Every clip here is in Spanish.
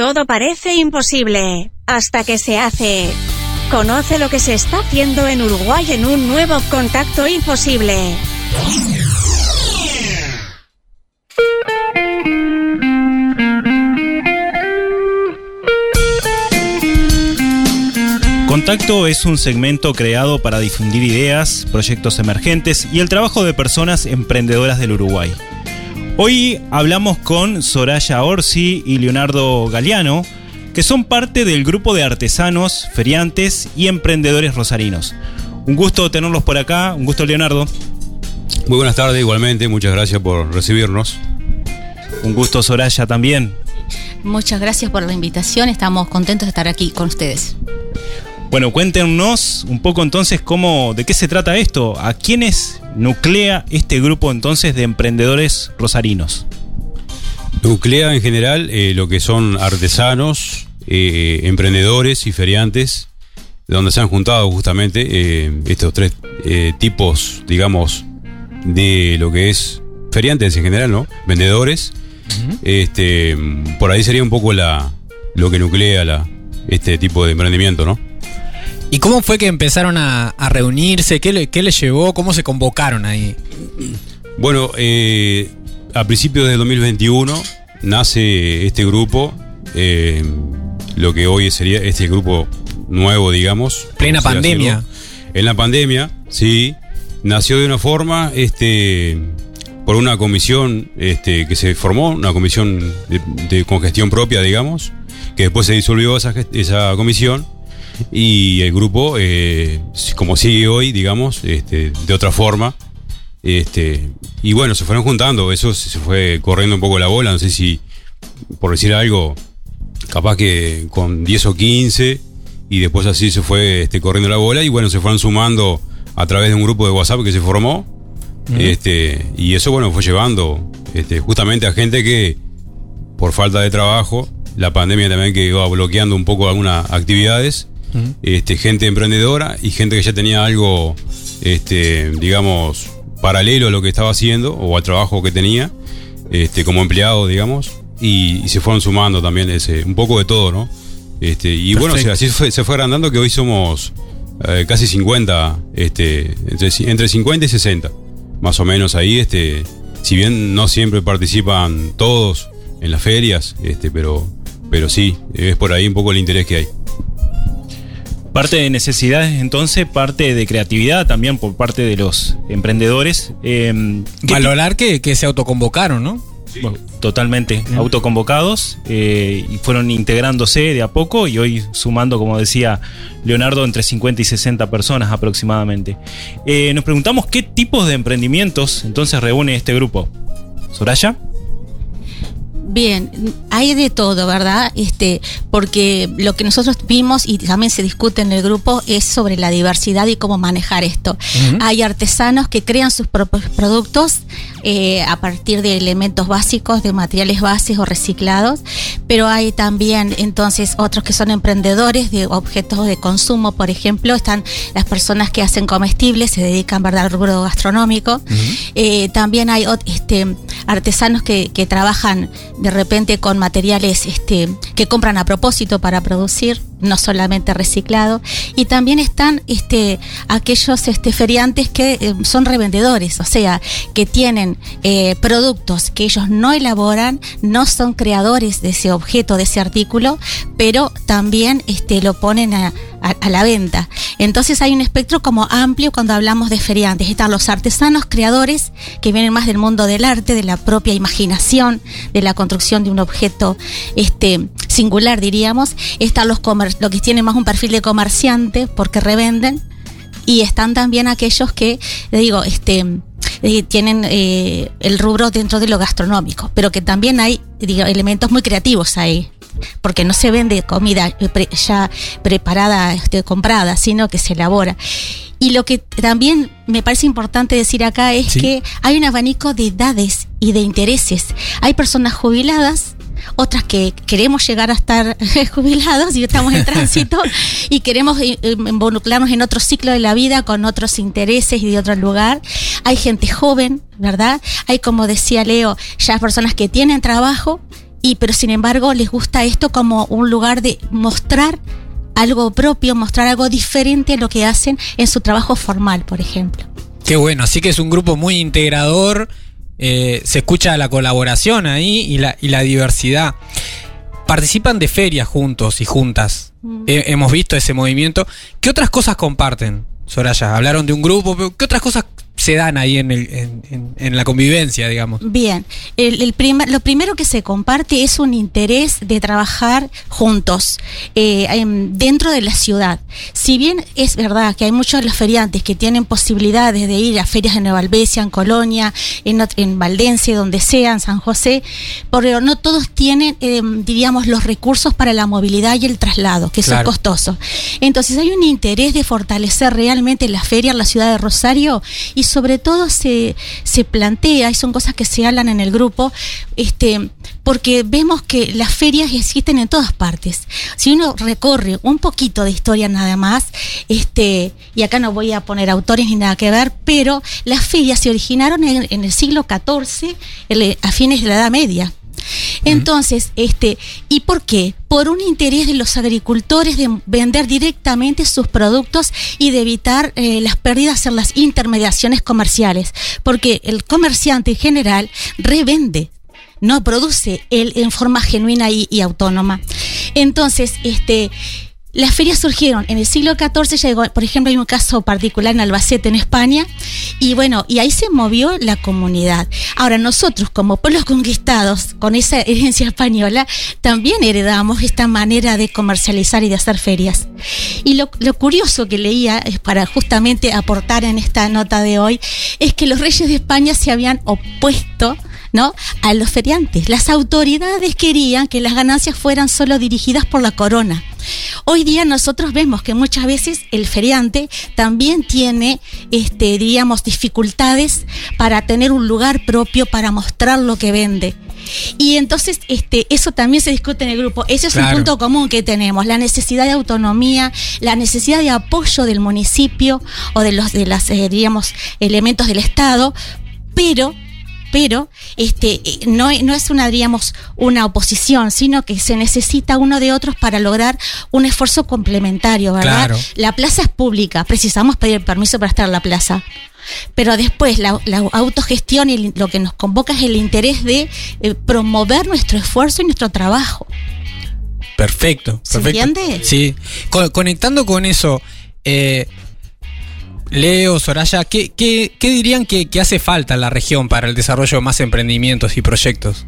Todo parece imposible hasta que se hace. Conoce lo que se está haciendo en Uruguay en un nuevo contacto imposible. Contacto es un segmento creado para difundir ideas, proyectos emergentes y el trabajo de personas emprendedoras del Uruguay. Hoy hablamos con Soraya Orsi y Leonardo Galeano, que son parte del grupo de artesanos, feriantes y emprendedores rosarinos. Un gusto tenerlos por acá, un gusto Leonardo. Muy buenas tardes, igualmente, muchas gracias por recibirnos. Un gusto Soraya también. Muchas gracias por la invitación, estamos contentos de estar aquí con ustedes. Bueno, cuéntenos un poco entonces cómo, de qué se trata esto, a quiénes nuclea este grupo entonces de emprendedores rosarinos. Nuclea en general eh, lo que son artesanos, eh, emprendedores y feriantes, donde se han juntado justamente eh, estos tres tipos, digamos, de lo que es feriantes en general, ¿no? Vendedores. Este, por ahí sería un poco la lo que nuclea la, este tipo de emprendimiento, ¿no? ¿Y cómo fue que empezaron a, reunirse? ¿Qué, ¿Qué, les llevó? ¿Cómo se convocaron ahí? Bueno, eh, a principios de 2021 nace este grupo, eh, lo que hoy sería este grupo nuevo, digamos. Plena pandemia. En la pandemia, sí. Nació de una forma, este, por una comisión este, que se formó, una comisión de, congestión propia, digamos, que después se disolvió esa, esa comisión y el grupo, eh, como sigue hoy, digamos, este, de otra forma. Este, y bueno, se fueron juntando, eso se fue corriendo un poco la bola, no sé si, por decir algo, capaz que con 10 o 15, y después así se fue este, corriendo la bola, y bueno, se fueron sumando a través de un grupo de WhatsApp que se formó, este, y eso bueno, fue llevando este, justamente a gente que, por falta de trabajo, la pandemia también que iba bloqueando un poco algunas actividades, este, gente emprendedora y gente que ya tenía algo, este, digamos, paralelo a lo que estaba haciendo o al trabajo que tenía, este, como empleado, digamos, y, se fueron sumando también ese, un poco de todo, ¿no? Este, y bueno, así se fue, agrandando que hoy somos eh, casi 50, este, entre, entre 50 y 60, más o menos ahí, este, si bien no siempre participan todos en las ferias, este, pero, pero sí, es por ahí un poco el interés que hay. Parte de necesidades, entonces, parte de creatividad también por parte de los emprendedores. Eh, Valorar que, que se autoconvocaron, ¿no? totalmente autoconvocados eh, y fueron integrándose de a poco y hoy sumando, como decía Leonardo, entre 50 y 60 personas aproximadamente. Eh, nos preguntamos qué tipos de emprendimientos entonces reúne este grupo. Soraya. Bien, hay de todo, ¿verdad? Este, porque lo que nosotros vimos y también se discute en el grupo es sobre la diversidad y cómo manejar esto. Hay artesanos que crean sus propios productos eh, a partir de elementos básicos, de materiales básicos o reciclados, pero hay también entonces otros que son emprendedores de objetos de consumo, por ejemplo, están las personas que hacen comestibles, se dedican ¿verdad? al rubro gastronómico. Eh, también hay este, artesanos que, que trabajan de repente con materiales este, que compran a propósito para producir, no solamente reciclado. Y también están este, aquellos este, feriantes que eh, son revendedores, o sea, que tienen eh, productos que ellos no elaboran, no son creadores de ese objeto, de ese artículo, pero también este, lo ponen a, a, la venta. Entonces hay un espectro como amplio cuando hablamos de feriantes. Están los artesanos creadores que vienen más del mundo del arte, de la propia imaginación, de la construcción de un objeto este, singular, diríamos. Están los, los que tienen más un perfil de comerciante porque revenden. Y están también aquellos que, le digo, este, eh, tienen eh, el rubro dentro de lo gastronómico, pero que también hay digo, elementos muy creativos ahí porque no se vende comida eh, ya preparada, este, comprada, sino que se elabora. Y lo que también me parece importante decir acá es que hay un abanico de edades y de intereses. Hay personas jubiladas, otras que queremos llegar a estar jubilados y estamos en tránsito y queremos involucrarnos en otro ciclo de la vida con otros intereses y de otro lugar. Hay gente joven, ¿verdad? Hay, como decía Leo, ya personas que tienen trabajo y pero sin embargo les gusta esto como un lugar de mostrar algo propio, mostrar algo diferente a lo que hacen en su trabajo formal, por ejemplo. Qué bueno, así que es un grupo muy integrador, eh, se escucha la colaboración ahí y la, y la diversidad. Participan de ferias juntos y juntas. Mm. Eh, hemos visto ese movimiento. ¿Qué otras cosas comparten, Soraya? Hablaron de un grupo, pero ¿qué otras cosas se dan ahí en, el- en- en- en la convivencia, digamos? Bien, el, el primer- lo primero que se comparte es un interés de trabajar juntos eh, dentro de la ciudad. Si bien es verdad que hay muchos de los feriantes que tienen posibilidades de ir a ferias en Nueva Albesia, en Colonia, en, en Valdencia, donde sea, en San José, pero no todos tienen, em, diríamos, los recursos para la movilidad y el traslado, que eso Claro. es costoso. Entonces hay un interés de fortalecer realmente la feria en la ciudad de Rosario y sobre todo se, se plantea, y son cosas que se hablan en el grupo, este, porque vemos que las ferias existen en todas partes. Si uno recorre un poquito de historia nada más, este, y acá no voy a poner autores ni nada que ver, pero las ferias se originaron en, en el siglo XIV, a fines de la Edad Media. Entonces, este, ¿y por qué? Por un interés de los agricultores de vender directamente sus productos y de evitar eh, las pérdidas en las intermediaciones comerciales, porque el comerciante en general revende no produce él en forma genuina y, y autónoma. Entonces, este, las ferias surgieron en el siglo XIV, llegó, por ejemplo, hay un caso particular en Albacete, en España, y bueno, y ahí se movió la comunidad. Ahora, nosotros como pueblos conquistados, con esa herencia española, también heredamos esta manera de comercializar y de hacer ferias. Y lo, lo curioso que leía, es para justamente aportar en esta nota de hoy, es que los reyes de España se habían opuesto ¿no? a los feriantes. Las autoridades querían que las ganancias fueran solo dirigidas por la corona. Hoy día nosotros vemos que muchas veces el feriante también tiene, este, diríamos, dificultades para tener un lugar propio para mostrar lo que vende. Y entonces este, eso también se discute en el grupo. Ese es Claro. un punto común que tenemos, la necesidad de autonomía, la necesidad de apoyo del municipio o de los de las, eh, diríamos, elementos del Estado, pero pero este eh, no, no es una diríamos una oposición sino que se necesita uno de otros para lograr un esfuerzo complementario verdad Claro. la plaza es pública precisamos pedir permiso para estar en la plaza pero después la, la autogestión y lo que nos convoca es el interés de eh, promover nuestro esfuerzo y nuestro trabajo Perfecto, ¿Se perfecto. entiende? Sí. Co- conectando con eso, eh, Leo, Soraya, ¿qué, qué, qué dirían que, que hace falta en la región para el desarrollo de más emprendimientos y proyectos?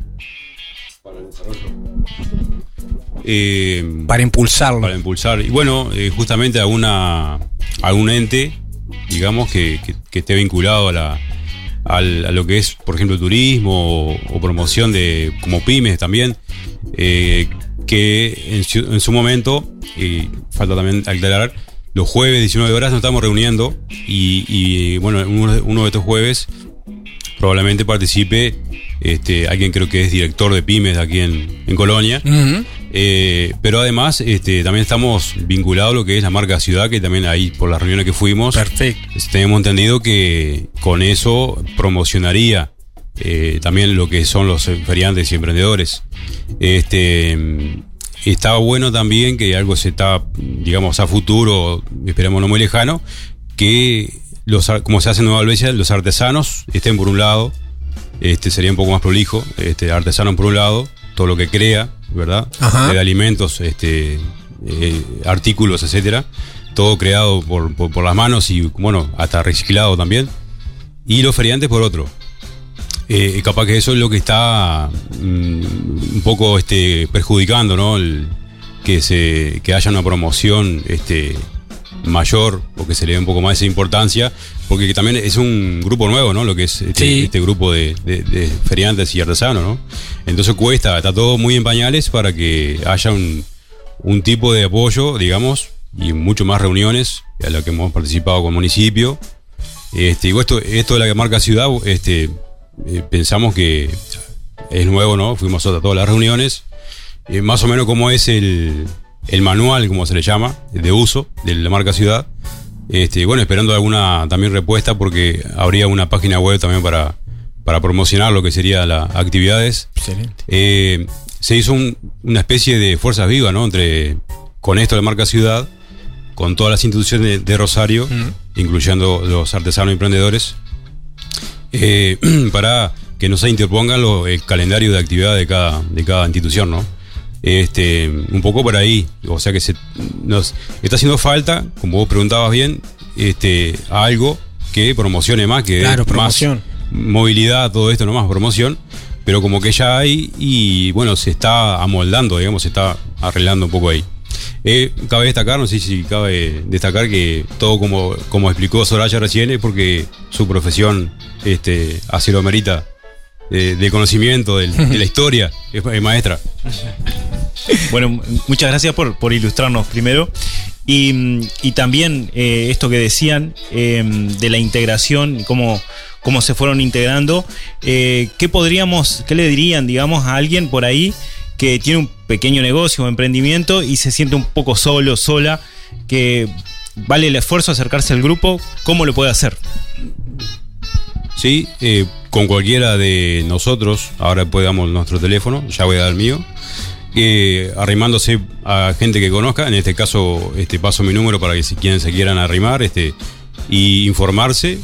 Eh, Para impulsarlo. para impulsar. Y bueno, eh, justamente alguna, algún ente, digamos, que, que- que esté vinculado a, la, al- a lo que es, por ejemplo, turismo o, o promoción de, como pymes también, eh, que en su, en su momento, y falta también aclarar, los jueves 19 horas nos estamos reuniendo y, y, bueno, uno, de- uno de estos jueves probablemente participe este, alguien creo que es director de pymes aquí en, en Colonia. Eh, pero además, este, también estamos vinculados a lo que es la marca ciudad, que también ahí por las reuniones que fuimos, Perfecto. tenemos entendido que con eso promocionaría eh, también lo que son los feriantes y emprendedores. Este, está bueno también que algo se está, digamos, a futuro, esperemos no muy lejano, que los, como se hace en Nueva Albesia, los artesanos estén por un lado, este sería un poco más prolijo, este artesano por un lado, todo lo que crea, ¿verdad? Ajá. De alimentos, este eh, artículos, etcétera, todo creado por, por, por las manos y bueno, hasta reciclado también. Y los feriantes por otro. Eh, capaz que eso es lo que está mm, un poco este, perjudicando, ¿no? El- que se que haya una promoción este mayor o que se le dé un poco más esa importancia porque que también es un grupo nuevo no lo que es este, Sí. este grupo de, de- de feriantes y artesanos no entonces cuesta está todo muy en pañales para que haya un, un tipo de apoyo digamos y mucho más reuniones a las que hemos participado con el municipio este, y esto, esto de la marca ciudad, este, eh, pensamos que es nuevo, ¿no? Fuimos a todas las reuniones. Eh, más o menos como es el, el manual, como se le llama, de uso de la marca ciudad. Este, bueno, esperando alguna también respuesta porque habría una página web también para, para promocionar lo que serían las actividades. Excelente. Eh, se hizo un- una especie de fuerzas vivas, ¿no? Entre, con esto de Marca Ciudad, con todas las instituciones de Rosario, incluyendo los artesanos y emprendedores, eh, para que no se interpongan lo- el calendario de actividad de cada, de cada institución, ¿no? Este, un poco por ahí, o sea que se, nos está haciendo falta, como vos preguntabas bien, este, algo que promocione más, que Claro, más promoción. movilidad, todo esto, no más promoción, pero como que ya hay y bueno, se está amoldando, digamos, se está arreglando un poco ahí. Eh, cabe destacar, no sé si cabe destacar que todo como, como explicó Soraya recién es porque su profesión este, así lo merita de, de conocimiento del- de la historia, es, es maestra. Bueno, muchas gracias por, por ilustrarnos primero. Y, mm, y también eh, esto que decían eh, de la integración, y cómo, cómo se fueron integrando. eh, ¿Qué podríamos, qué le dirían, digamos, a alguien por ahí que tiene un pequeño negocio o emprendimiento y se siente un poco solo, sola, que vale el esfuerzo acercarse al grupo? ¿Cómo lo puede hacer? Sí, eh, con cualquiera de nosotros, ahora después damos nuestro teléfono, ya voy a dar el mío, eh, arrimándose a gente que conozca, en este caso este, paso mi número para que si quienes se quieran arrimar este, y informarse.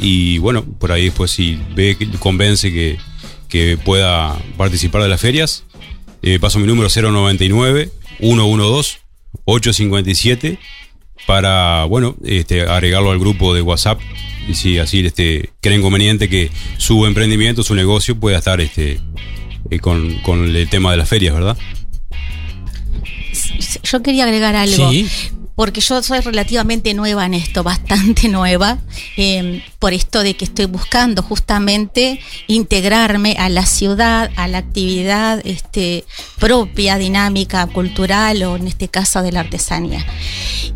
Y bueno, por ahí después si ve convence que, que pueda participar de las ferias, eh, paso mi número 099 112 857 para, bueno, este, agregarlo al grupo de WhatsApp y si así este, creen conveniente que su emprendimiento, su negocio pueda estar este, eh, con, con el tema de las ferias, ¿verdad? Yo quería agregar algo. Sí. Porque yo soy relativamente nueva en esto, bastante nueva, eh, por esto de que estoy buscando justamente integrarme a la ciudad, a la actividad este, propia, dinámica, cultural o en este caso de la artesanía.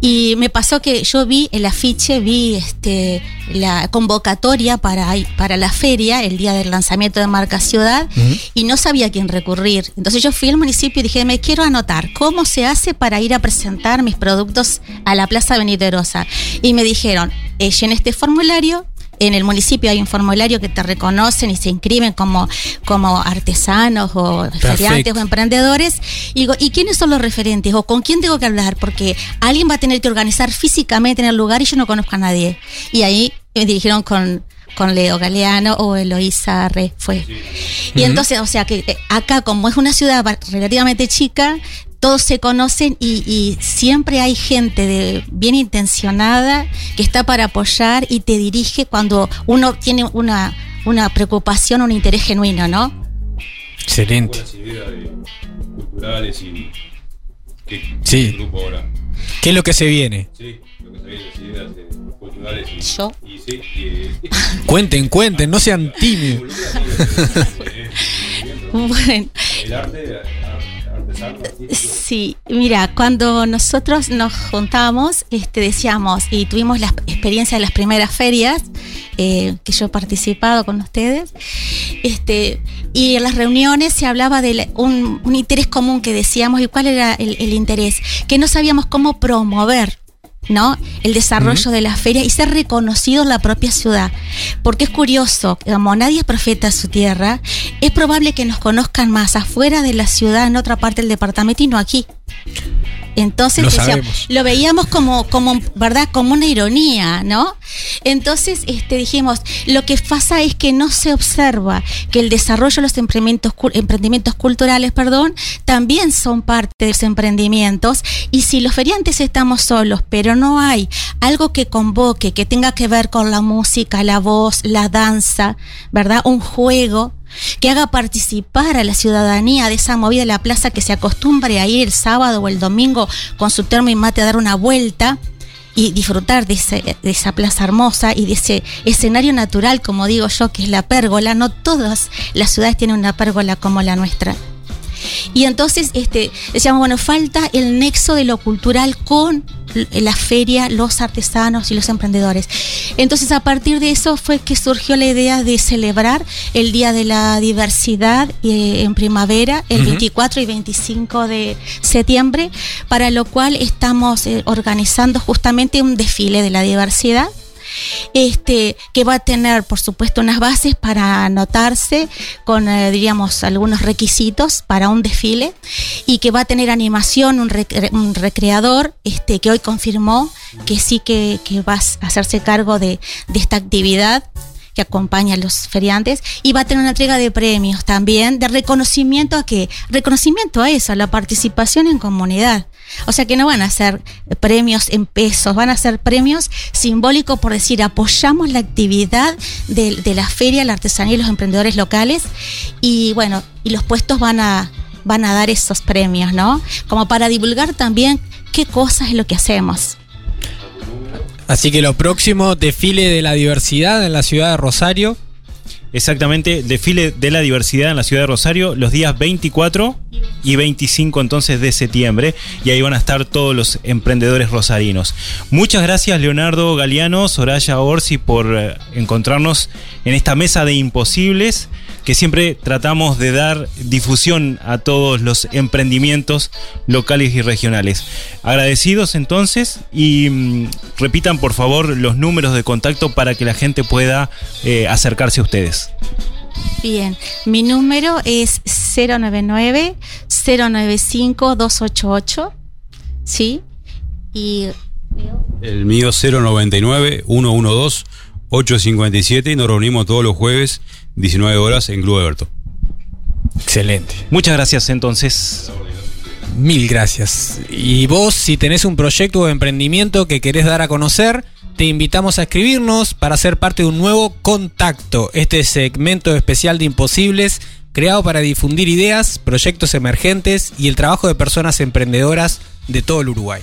Y me pasó que yo vi el afiche, vi este, la convocatoria para, para la feria, el día del lanzamiento de Marca Ciudad, y no sabía a quién recurrir. Entonces yo fui al municipio y dije, me quiero anotar, ¿cómo se hace para ir a presentar mis productos a la Plaza Veniterosa? Y me dijeron, llené este formulario, en el municipio hay un formulario que te reconocen y se inscriben como, como artesanos o feriantes o emprendedores. Y digo, ¿y quiénes son los referentes? ¿O con quién tengo que hablar? Porque alguien va a tener que organizar físicamente en el lugar y yo no conozco a nadie. Y ahí me dirigieron con, con Leo Galeano o Eloísa Re, fue. Y entonces, o sea que eh, acá, como es una ciudad relativamente chica, todos se conocen y, y siempre hay gente de, bien intencionada que está para apoyar y te dirige cuando uno tiene una, una preocupación, un interés genuino, ¿no? Excelente. ideas culturales y que Sí. el grupo ahora. ¿Qué es lo que se viene? Sí, lo que se viene, las ideas eh, culturales y, Yo. y sí, y, Cuenten, cuenten, no sean tímidos. Bueno, el arte Sí, mira, cuando nosotros nos juntamos, este, decíamos, y tuvimos la experiencia de las primeras ferias, eh, que yo he participado con ustedes, este, y en las reuniones se hablaba de un, interés común que decíamos, y cuál era el interés, que no sabíamos cómo promover. ¿No? El desarrollo de la feria y ser reconocido en la propia ciudad. Porque es curioso, como nadie es profeta de su tierra, es probable que nos conozcan más afuera de la ciudad, en otra parte del departamento y no aquí. Entonces Lo decíamos- sabemos. lo veíamos como, como, ¿verdad? Como una ironía, ¿no? Entonces este, dijimos, lo que pasa es que no se observa que el desarrollo de los emprendimientos, emprendimientos culturales, perdón, también son parte de los emprendimientos. Y si los feriantes estamos solos, pero no hay algo que convoque, que tenga que ver con la música, la voz, la danza, ¿verdad? Un juego que haga participar a la ciudadanía de esa movida de la plaza que se acostumbre a ir el sábado o el domingo con su termo y mate a dar una vuelta y disfrutar de, de esa plaza hermosa y de ese escenario natural, como digo yo, que es la pérgola. No todas las ciudades tienen una pérgola como la nuestra. Y entonces este, decíamos, bueno, falta el nexo de lo cultural con la feria, los artesanos y los emprendedores. Entonces a partir de eso fue que surgió la idea de celebrar el Día de la Diversidad eh, en primavera, el 24 y 25 de septiembre, para lo cual estamos eh, organizando justamente un desfile de la diversidad este, que va a tener, por supuesto, unas bases para anotarse con, eh, diríamos, algunos requisitos para un desfile y que va a tener animación, un, un recreador este, que hoy confirmó que sí que, va a hacerse cargo de, de esta actividad que acompaña a los feriantes y va a tener una entrega de premios también, de reconocimiento a que, reconocimiento a eso, a la participación en comunidad. O sea que no van a ser premios en pesos, van a ser premios simbólicos por decir, apoyamos la actividad de, de la feria, la artesanía y los emprendedores locales y bueno, y los puestos van a, van a dar esos premios, ¿no? Como para divulgar también qué cosas es lo que hacemos. Así que lo próximo, desfile de la diversidad en la ciudad de Rosario. Exactamente, desfile de la diversidad en la ciudad de Rosario los días 24 y 25 entonces de septiembre y ahí van a estar todos los emprendedores rosarinos. Muchas gracias Leonardo Galeano, Soraya Orsi por eh, encontrarnos en esta mesa de imposibles que siempre tratamos de dar difusión a todos los emprendimientos locales y regionales. Agradecidos entonces y mm, repitan por favor los números de contacto para que la gente pueda eh, acercarse a ustedes. Bien, mi número es 099-095-288, ¿sí? Y El mío 099-112-857 y nos reunimos todos los jueves, 19 horas, en Club Everto. Excelente. Muchas gracias entonces. Mil gracias. Y vos, si tenés un proyecto o emprendimiento que querés dar a conocer, te invitamos a escribirnos para ser parte de un nuevo contacto. Este segmento especial de Imposibles, creado para difundir ideas, proyectos emergentes y el trabajo de personas emprendedoras de todo el Uruguay.